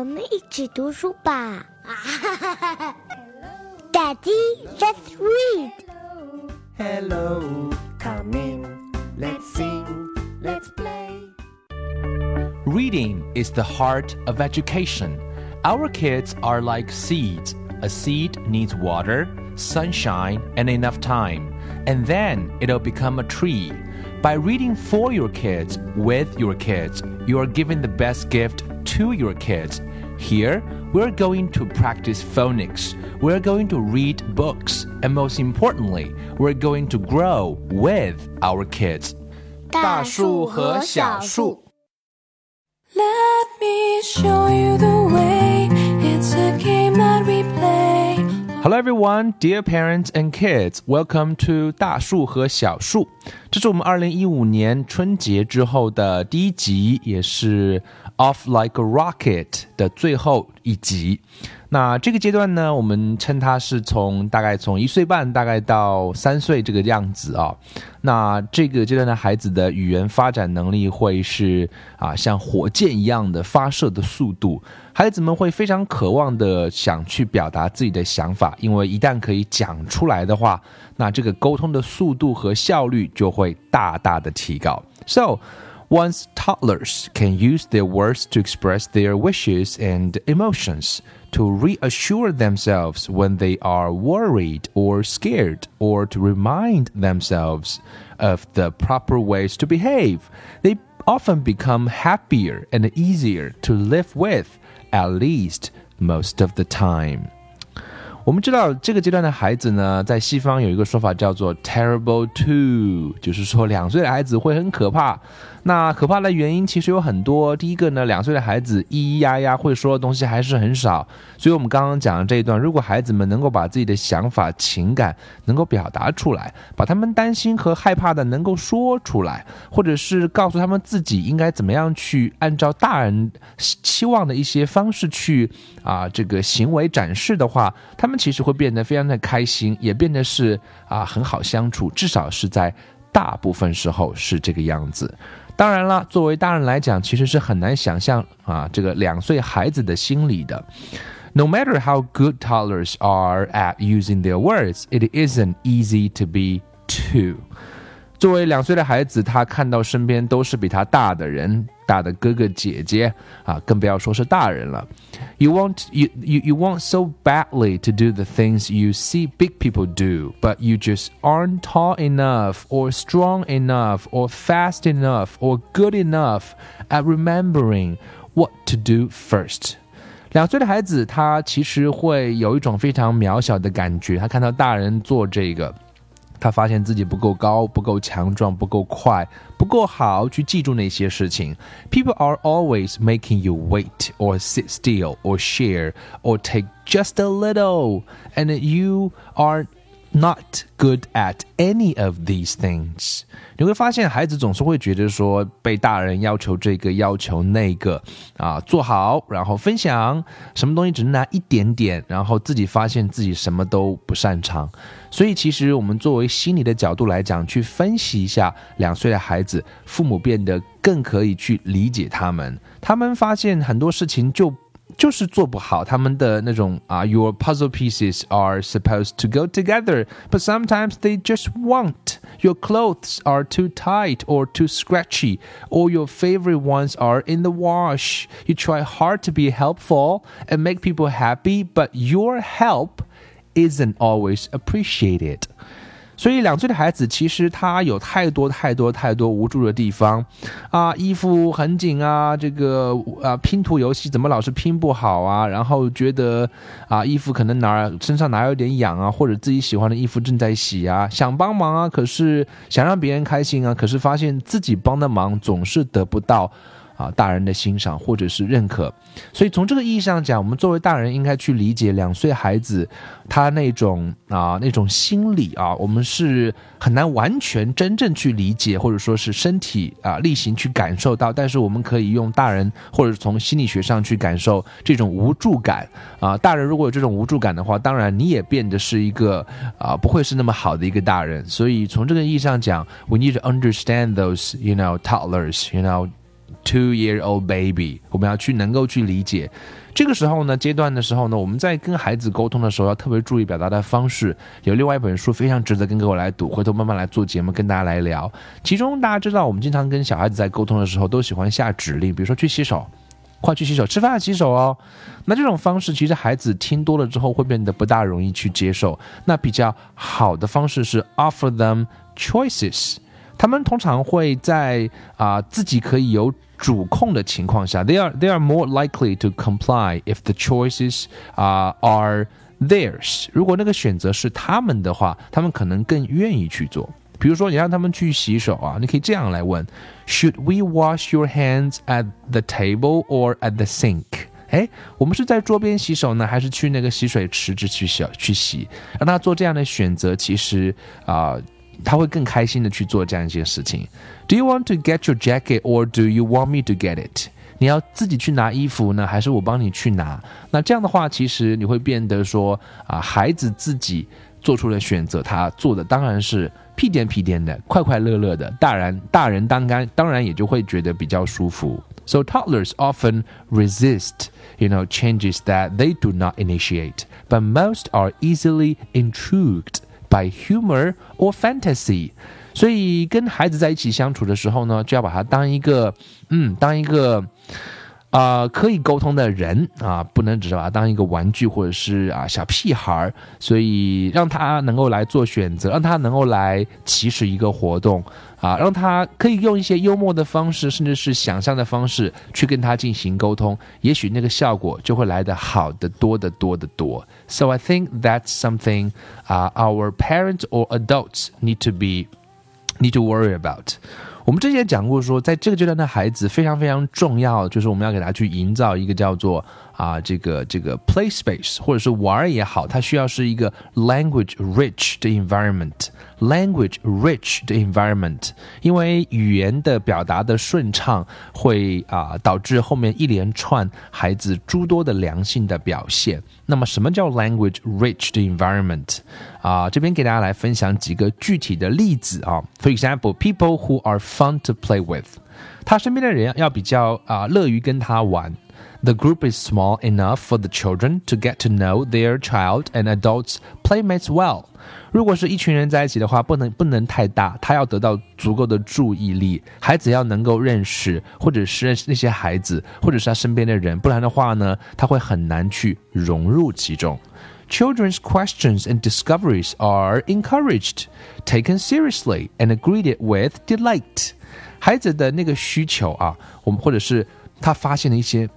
我们一起读书吧。Daddy, let's read. Hello, come in. Let's sing. Let's play. Reading is the heart of education. Our kids are like seeds. A seed needs water, sunshine, and enough time, and then it'll become a tree. By reading for your kids, with your kids, you are giving the best gift to your kids. Here, we're going to practice phonics. We're going to read books. And most importantly, we're going to grow with our kids. 大树和小树。 Let me show you the way. It's a game that we play. Hello everyone, dear parents and kids. Welcome to 大树和小树。这是我们二零一五年春节之后的第一集，也是 Off Like a Rocket 的最后一集。那这个阶段呢，我们称它是从大概从一岁半大概到三岁这个样子啊。那这个阶段的孩子的语言发展能力会是啊，像火箭一样的发射的速度，孩子们会非常渴望的想去表达自己的想法，因为一旦可以讲出来的话，那这个沟通的速度和效率就会大大的提高。So Once toddlers can use their words to express their wishes and emotions, to reassure themselves when they are worried or scared, or to remind themselves of the proper ways to behave, they often become happier and easier to live with, at least most of the time. 我们知道这个阶段的孩子呢，在西方有一个说法叫做 “terrible two”，就是说两岁的孩子会很可怕。 那可怕的原因其实有很多。第一个呢，两岁的孩子咿咿呀呀会说的东西还是很少，所以我们刚刚讲的这一段，如果孩子们能够把自己的想法、情感能够表达出来，把他们担心和害怕的能够说出来，或者是告诉他们自己应该怎么样去按照大人期望的一些方式去啊这个行为展示的话，他们其实会变得非常的开心，也变得是啊很好相处，至少是在大部分时候是这个样子。当然了，作为大人来讲，其实是很难想象啊，这个两岁孩子的心理的。No matter how good toddlers are at using their words, it isn't easy to be two. 作为两岁的孩子，他看到身边都是比他大的人，大的哥哥姐姐啊，更不要说是大人了。You want you you you want so badly to do the things you see big people do, but you just aren't tall enough, or strong enough, or fast enough, or good enough at remembering what to do first. 两岁的孩子，他其实会有一种非常渺小的感觉，他看到大人做这个。 他发现自己不够高、不够强壮、不够快、不够好去记住那些事情。People are always making you wait or sit still or share or take just a little, and you are not good at any of these things. 你会发现，孩子总是会觉得说被大人要求这个要求那个啊，做好，然后分享什么东西只能拿一点点，然后自己发现自己什么都不擅长。所以，其实我们作为心理的角度来讲，去分析一下两岁的孩子，父母变得更可以去理解他们。他们发现很多事情就。就是做不好，他们的那种啊，your puzzle pieces are supposed to go together, but sometimes they just won't. Your clothes are too tight or too scratchy, or your favorite ones are in the wash. You try hard to be helpful and make people happy, but your help isn't always appreciated. 所以两岁的孩子其实他有太多太多太多无助的地方，啊，衣服很紧啊，这个啊拼图游戏怎么老是拼不好啊？然后觉得啊衣服可能哪儿身上哪有点痒啊，或者自己喜欢的衣服正在洗啊，想帮忙啊，可是想让别人开心啊，可是发现自己帮的忙总是得不到。啊，大人的欣赏或者是认可，所以从这个意义上讲，我们作为大人应该去理解两岁孩子他那种啊那种心理啊，我们是很难完全真正去理解，或者说是身体啊力行去感受到，但是我们可以用大人或者从心理学上去感受这种无助感啊。大人如果有这种无助感的话，当然你也变得是一个啊不会是那么好的一个大人。所以从这个意义上讲，we need to understand those you know toddlers you know。Two-year-old baby，我们要去能够去理解。这个时候呢，阶段的时候呢，我们在跟孩子沟通的时候，要特别注意表达的方式。有另外一本书非常值得跟各位来读，回头慢慢来做节目跟大家来聊。其中大家知道，我们经常跟小孩子在沟通的时候，都喜欢下指令，比如说去洗手，快去洗手，吃饭洗手哦。那这种方式其实孩子听多了之后会变得不大容易去接受。那比较好的方式是 offer them choices。他们通常会在啊、自己可以有主控的情况下，they are they are more likely to comply if the choices 啊、are theirs。如果那个选择是他们的话，他们可能更愿意去做。比如说，你让他们去洗手啊，你可以这样来问：Should we wash your hands at the table or at the sink？哎，我们是在桌边洗手呢，还是去那个洗水池子去洗去洗？让他做这样的选择，其实啊、 他会更开心的去做这样一件事情。Do you want to get your jacket or do you want me to get it？你要自己去拿衣服呢，还是我帮你去拿？那这样的话，其实你会变得说啊，孩子自己做出了选择，他做的当然是屁颠屁颠的、快快乐乐的。大人大人当然当然也就会觉得比较舒服。So toddlers often resist, you know, changes that they do not initiate, but most are easily intrigued By humor or fantasy. 所以跟孩子在一起相处的时候呢，就要把他当一个，嗯，当一个。啊、可以沟通的人啊，不能只是把他当一个玩具或者是啊小屁孩儿，所以让他能够来做选择，让他能够来起始一个活动啊，让他可以用一些幽默的方式，甚至是想象的方式去跟他进行沟通，也许那个效果就会来得好得多得多得多。So I think that's something 啊、our parents or adults need to be need to worry about。 我们之前讲过说，在这个阶段的孩子非常非常重要，就是我们要给他去营造一个叫做啊这个这个 play space，或者是玩也好，它需要是一个 language rich 的 environment。language rich 的 environment，因为语言的表达的顺畅会啊、导致后面一连串孩子诸多的良性的表现。那么什么叫 language rich 的 environment？啊、这边给大家来分享几个具体的例子啊。For example, people who are fun to play with，他身边的人要比较啊、乐于跟他玩。The group is small enough for the children to get to know their child and adults playmates well. 如果是一群人在一起的话，不能不能太大，他要得到足够的注意力，孩子要能够认识，或者是认识那些孩子，或者是他身边的人，不然的话呢，他会很难去融入其中。Children's questions and discoveries are encouraged, taken seriously, and greeted with delight. 孩子的那个需求啊，我们或者是他发现的一些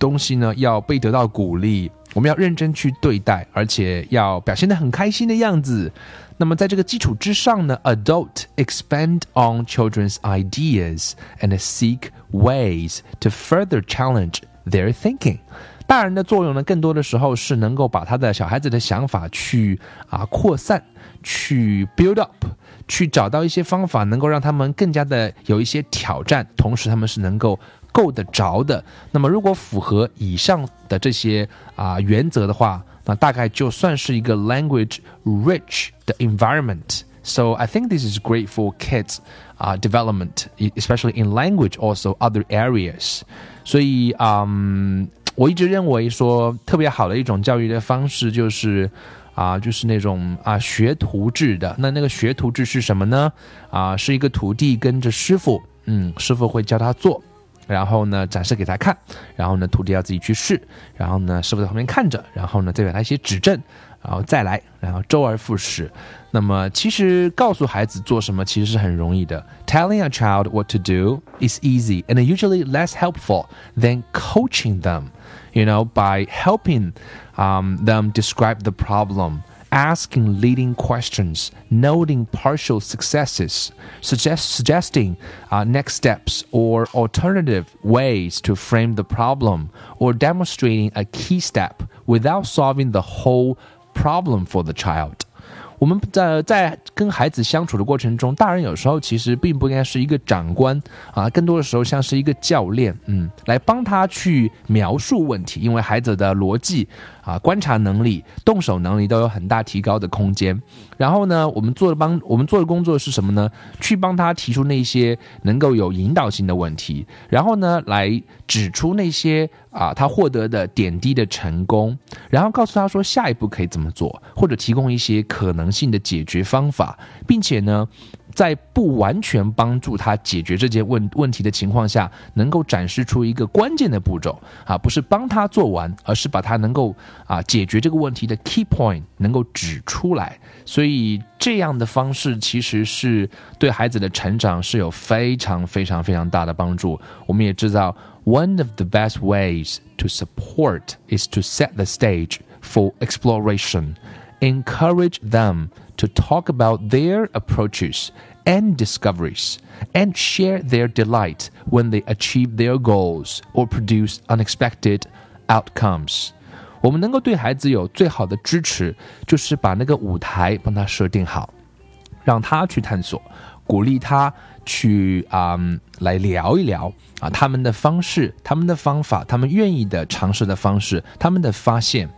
东西呢，要被得到鼓励，我们要认真去对待，而且要表现得很开心的样子。那么在这个基础之上呢，adult expand on children's ideas and seek ways to further challenge their thinking。大人的作用呢，更多的时候是能够把他的小孩子的想法去啊扩散，去 build up，去找到一些方法，能够让他们更加的有一些挑战，同时他们是能够够得着的。那么如果符合以上的这些啊、原则的话，那大概就算是一个 language rich 的 environment。So I think this is great for kids uh, development, e- especially in language, also other areas. 所以，嗯，我一直认为说特别好的一种教育的方式就是。啊，就是那种啊学徒制的。那那个学徒制是什么呢？啊，是一个徒弟跟着师傅，嗯，师傅会教他做，然后呢展示给他看，然后呢徒弟要自己去试，然后呢师傅在旁边看着，然后呢再给他一些指正，然后再来，然后周而复始。那么其实告诉孩子做什么其实是很容易的。Telling a child what to do is easy and usually less helpful than coaching them. You know, by helping um, them describe the problem, asking leading questions, noting partial successes, suggest, suggesting uh, next steps or alternative ways to frame the problem, or demonstrating a key step without solving the whole problem for the child. 我们在在跟孩子相处的过程中，大人有时候其实并不应该是一个长官啊，更多的时候像是一个教练，嗯，来帮他去描述问题，因为孩子的逻辑 啊观察能力、动手能力都有很大提高的空间。然后呢，我们做的帮我们做的工作是什么呢？去帮他提出那些能够有引导性的问题，然后呢，来指出那些啊他获得的点滴的成功，然后告诉他说下一步可以怎么做，或者提供一些可能性的解决方法，并且呢。在不完全帮助他解决这件问问题的情况下，能够展示出一个关键的步骤啊，不是帮他做完，而是把他能够啊解决这个问题的 key point 能够指出来。所以这样的方式其实是对孩子的成长是有非常非常非常大的帮助。我们也知道，one of the best ways to support is to set the stage for exploration, encourage them. to talk about their approaches and discoveries and share their delight when they achieve their goals or produce unexpected outcomes. 我们能够对孩子有最好的支持，就是把那个舞台帮他设定好，让他去探索，鼓励他去啊、嗯、来聊一聊啊他们的方式、他们的方法、他们愿意的尝试的方式、他们的发现。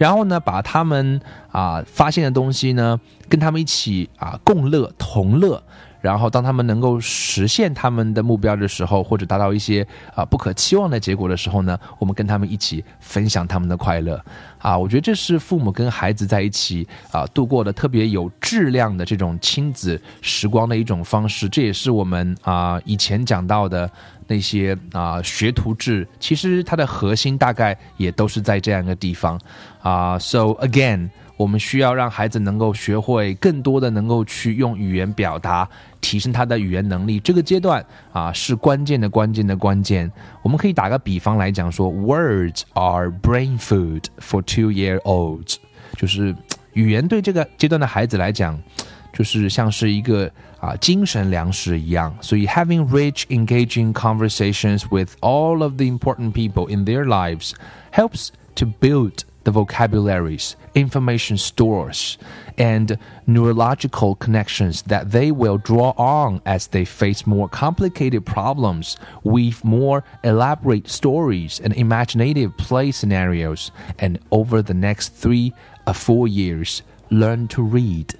然后呢，把他们啊发现的东西呢，跟他们一起啊共乐同乐。然后当他们能够实现他们的目标的时候，或者达到一些啊不可期望的结果的时候呢，我们跟他们一起分享他们的快乐。啊，我觉得这是父母跟孩子在一起啊度过的特别有质量的这种亲子时光的一种方式。这也是我们啊以前讲到的。那些啊学徒制，其实它的核心大概也都是在这样一个地方啊。So again，我们需要让孩子能够学会更多的能够去用语言表达，提升他的语言能力。这个阶段啊是关键的关键的关键。我们可以打个比方来讲说，Words are brain food for two-year-olds，就是语言对这个阶段的孩子来讲。就是像是一个啊精神粮食一样，所以 having rich, engaging conversations with all of the important people in their lives helps to build the vocabularies, information stores, and neurological connections that they will draw on as they face more complicated problems with more elaborate stories and imaginative play scenarios, and over the next three or four years, learn to read.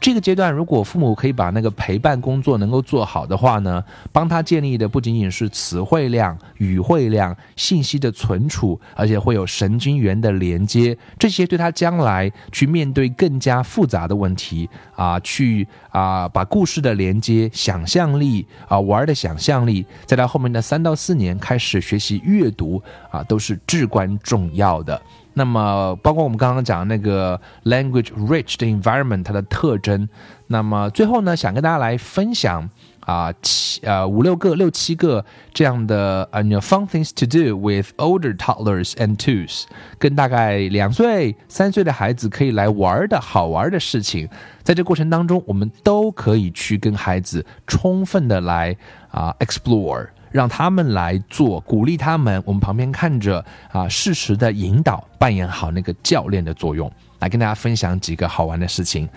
这个阶段，如果父母可以把那个陪伴工作能够做好的话呢，帮他建立的不仅仅是词汇量、语汇量、信息的存储，而且会有神经元的连接，这些对他将来去面对更加复杂的问题啊，去啊把故事的连接、想象力啊玩的想象力，在他后面的三到四年开始学习阅读啊，都是至关重要的。那么，包括我们刚刚讲那个 language rich 的 environment 它的特征。那么最后呢，想跟大家来分享啊七呃五六个六七个这样的呃 fun things to do with older toddlers and twos，跟大概两岁三岁的孩子可以来玩的好玩的事情。在这过程当中，我们都可以去跟孩子充分的来啊 explore。让他们来做，鼓励他们，我们旁边看着啊，适时的引导，扮演好那个教练的作用，来跟大家分享几个好玩的事情。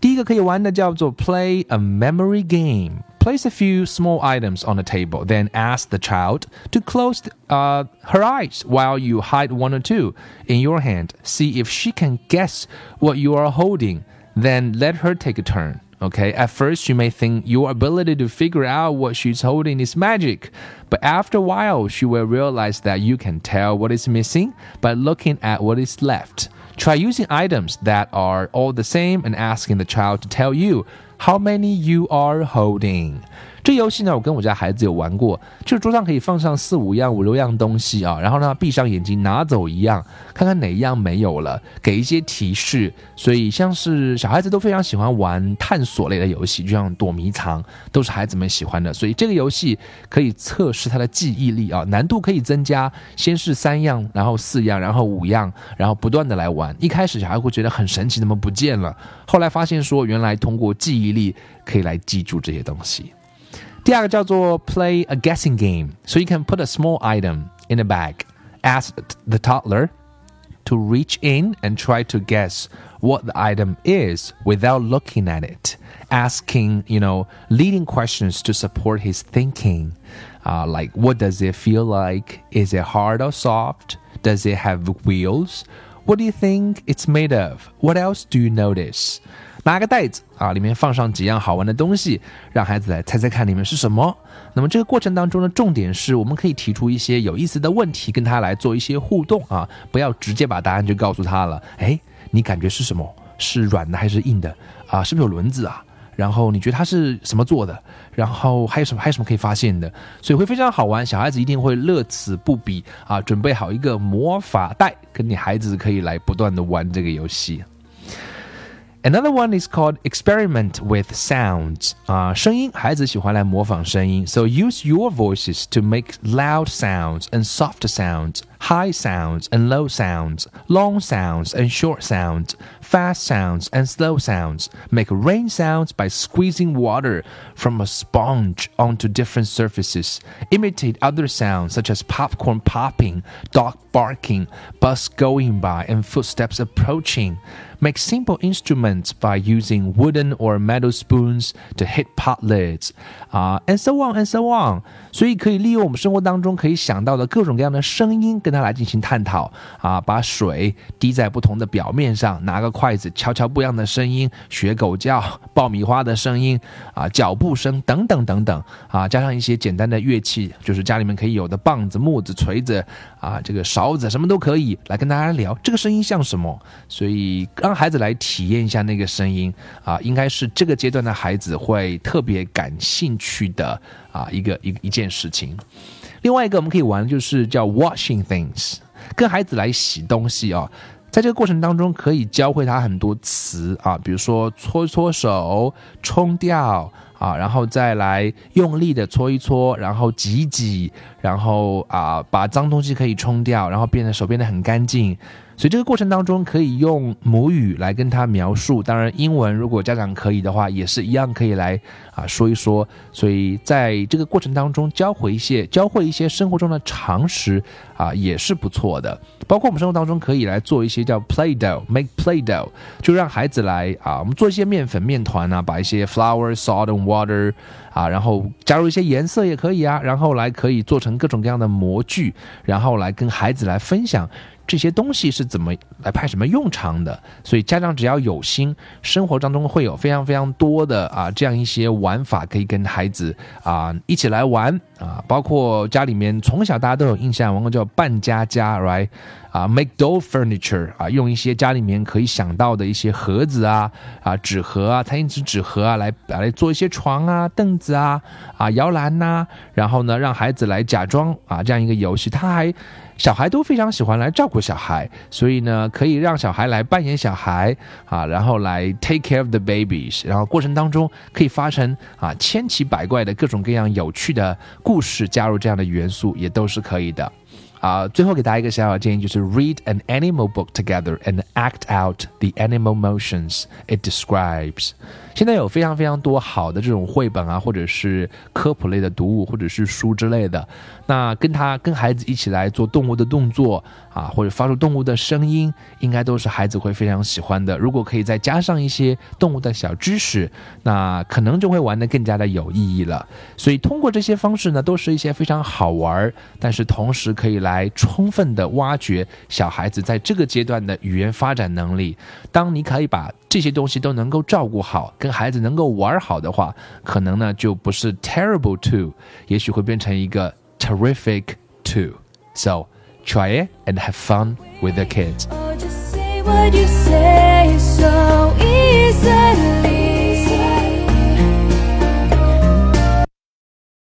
第一个可以玩的叫做 play a memory game. Place a few small items on the table, then ask the child to close uh, her eyes while you hide one or two in your hand. See if she can guess what you are holding. Then let her take a turn. Okay, at first you may think your ability to figure out what she's holding is magic, but after a while she will realize that you can tell what is missing by looking at what is left. Try using items that are all the same and asking the child to tell you how many you are holding. 这游戏呢，我跟我家孩子有玩过，就是桌上可以放上四五样、五六样东西啊，然后让他闭上眼睛拿走一样，看看哪一样没有了，给一些提示。所以像是小孩子都非常喜欢玩探索类的游戏，就像躲迷藏，都是孩子们喜欢的。所以这个游戏可以测试他的记忆力啊，难度可以增加，先是三样，然后四样，然后五样，然后不断的来玩。一开始小孩会觉得很神奇，怎么不见了？后来发现说，原来通过记忆力可以来记住这些东西。第二个叫做 play a guessing game. So you can put a small item in a bag. Ask the toddler to reach in and try to guess what the item is without looking at it. Asking, you know, leading questions to support his thinking. Uh, like, what does it feel like? Is it hard or soft? Does it have wheels? What do you think it's made of? What else do you notice? 拿个袋子啊，里面放上几样好玩的东西，让孩子来猜猜看里面是什么。那么这个过程当中呢，重点是我们可以提出一些有意思的问题，跟他来做一些互动啊，不要直接把答案就告诉他了。哎，你感觉是什么？是软的还是硬的？啊，是不是有轮子啊？然后你觉得它是什么做的？然后还有什么？还有什么可以发现的？所以会非常好玩，小孩子一定会乐此不彼啊！准备好一个魔法袋，跟你孩子可以来不断的玩这个游戏。Another one is called experiment with sounds. 啊，声音，孩子喜欢来模仿声音。So use your voices to make loud sounds and soft sounds, high sounds and low sounds, long sounds and short sounds, fast sounds and slow sounds. Make rain sounds by squeezing water from a sponge onto different surfaces. Imitate other sounds such as popcorn popping, dog barking, bus going by, and footsteps approaching. Make simple instruments by using wooden or metal spoons to hit pot lids, uh, and so on and so on. 所以可以利用我们生活当中可以想到的各种各样的声音，跟它来进行探讨啊。把水滴在不同的表面上，拿个筷子敲敲不一样的声音，学狗叫、爆米花的声音啊，脚步声等等等等啊，加上一些简单的乐器，就是家里面可以有的棒子、木子、锤子啊，这个勺子什么都可以来跟大家聊这个声音像什么。所以让孩子来体验一下那个声音啊，应该是这个阶段的孩子会特别感兴趣的啊一个一一件事情。另外一个我们可以玩就是叫 washing things，跟孩子来洗东西啊。在这个过程当中，可以教会他很多词啊，比如说搓搓手、冲掉啊，然后再来用力的搓一搓，然后挤挤，然后啊把脏东西可以冲掉，然后变得手变得很干净。所以这个过程当中可以用母语来跟他描述，当然英文如果家长可以的话，也是一样可以来啊说一说。所以在这个过程当中教会一些教会一些生活中的常识啊也是不错的。包括我们生活当中可以来做一些叫 play dough，make play dough，就让孩子来啊我们做一些面粉面团啊，把一些 flour salt and water 啊，然后加入一些颜色也可以啊，然后来可以做成各种各样的模具，然后来跟孩子来分享。这些东西是怎么来派什么用场的？所以家长只要有心，生活当中会有非常非常多的啊这样一些玩法可以跟孩子啊一起来玩啊，包括家里面从小大家都有印象，玩过叫扮家家，right？啊，make d o l furniture 啊，用一些家里面可以想到的一些盒子啊啊纸盒啊，餐巾纸纸盒啊来来做一些床啊凳子啊啊摇篮呐，然后呢让孩子来假装啊这样一个游戏，他还。小孩都非常喜欢来照顾小孩，所以呢，可以让小孩来扮演小孩啊，然后来 take care of the babies，然后过程当中可以发生啊千奇百怪的各种各样有趣的故事，加入这样的元素也都是可以的。啊，最后给大家一个小小建议，就是 read an animal book together and act out the animal motions it describes。 现在有非常非常多好的这种绘本啊，或者是科普类的读物，或者是书之类的。那跟他跟孩子一起来做动物的动作啊，或者发出动物的声音，应该都是孩子会非常喜欢的。如果可以再加上一些动物的小知识，那可能就会玩得更加的有意义了。所以通过这些方式呢，都是一些非常好玩，但是同时可以来充分的挖掘小孩子在这个阶段的语言发展能力。当你可以把这些东西都能够照顾好，跟孩子能够玩好的话，可能呢就不是 terrible two，也许会变成一个 terrific two。So try it and have fun with the kids.